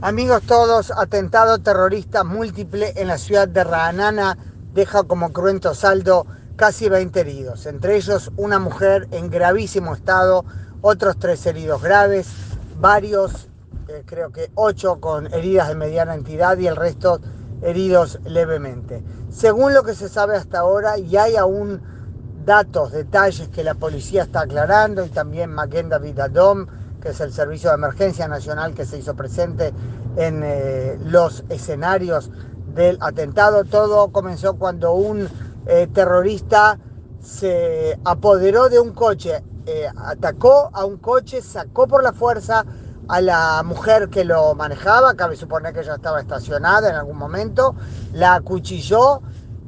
Amigos todos, atentado terrorista múltiple en la ciudad de Raanana deja como cruento saldo casi 20 heridos, entre ellos una mujer en gravísimo estado, otros tres heridos graves, varios, eh, creo que ocho con heridas de mediana entidad y el resto heridos levemente. Según lo que se sabe hasta ahora, y hay aún datos, detalles que la policía está aclarando y también Maguen David Adom, que es el Servicio de Emergencia Nacional que se hizo presente en eh, los escenarios del atentado. Todo comenzó cuando un eh, terrorista se apoderó de un coche, eh, atacó a un coche, sacó por la fuerza a la mujer que lo manejaba, cabe suponer que ella estaba estacionada en algún momento, la acuchilló,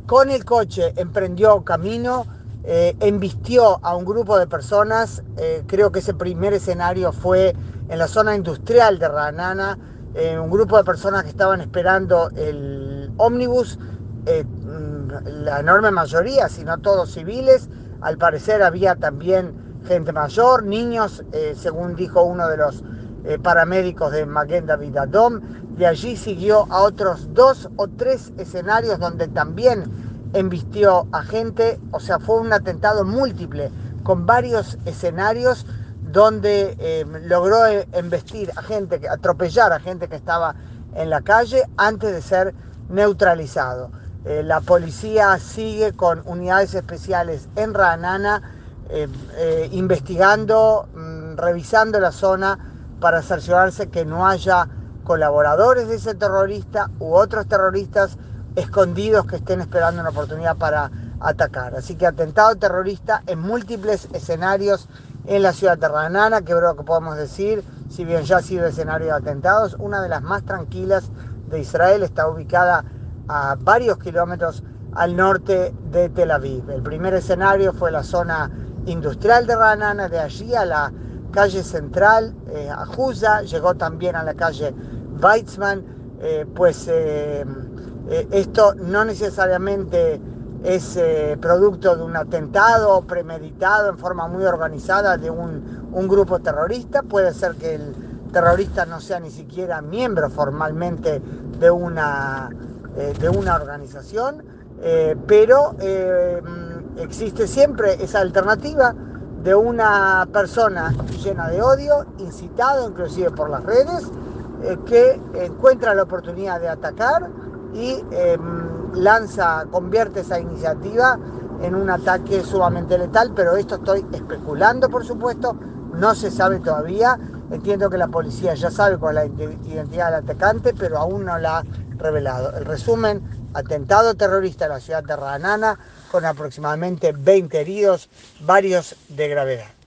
con el coche emprendió camino, eh, embistió a un grupo de personas, eh, creo que ese primer escenario fue en la zona industrial de Ranana, eh, un grupo de personas que estaban esperando el ómnibus, mm, la enorme mayoría, si no todos civiles, al parecer había también gente mayor, niños, según dijo uno de los paramédicos de Maguen David Adom, de allí siguió a otros dos o tres escenarios donde también embistió a gente, o sea, fue un atentado múltiple con varios escenarios donde eh, logró eh, embestir a gente, atropellar a gente que estaba en la calle antes de ser neutralizado. Eh, la policía sigue con unidades especiales en Ranana investigando, mm, revisando la zona para cerciorarse que no haya colaboradores de ese terrorista u otros terroristas escondidos que estén esperando una oportunidad para atacar. Así que atentado terrorista en múltiples escenarios en la ciudad de Ranana, que creo que podemos decir, si bien ya ha sido escenario de atentados, una de las más tranquilas de Israel, está ubicada a varios kilómetros al norte de Tel Aviv. El primer escenario fue la zona industrial de Ranana, de allí a la calle central, eh, a Juza, llegó también a la calle Weizmann, eh, pues eh, eh, esto no necesariamente es producto de un atentado premeditado en forma muy organizada de un, grupo terrorista. Puede ser que el terrorista no sea ni siquiera miembro formalmente de una, de una organización, pero existe siempre esa alternativa de una persona llena de odio, incitado inclusive por las redes, que encuentra la oportunidad de atacar y em, lanza, convierte esa iniciativa en un ataque sumamente letal, pero esto estoy especulando, por supuesto, no se sabe todavía. Entiendo que la policía ya sabe cuál es la identidad del atacante, pero aún no la ha revelado. El resumen, atentado terrorista en la ciudad de Ranana, con aproximadamente 20 heridos, varios de gravedad.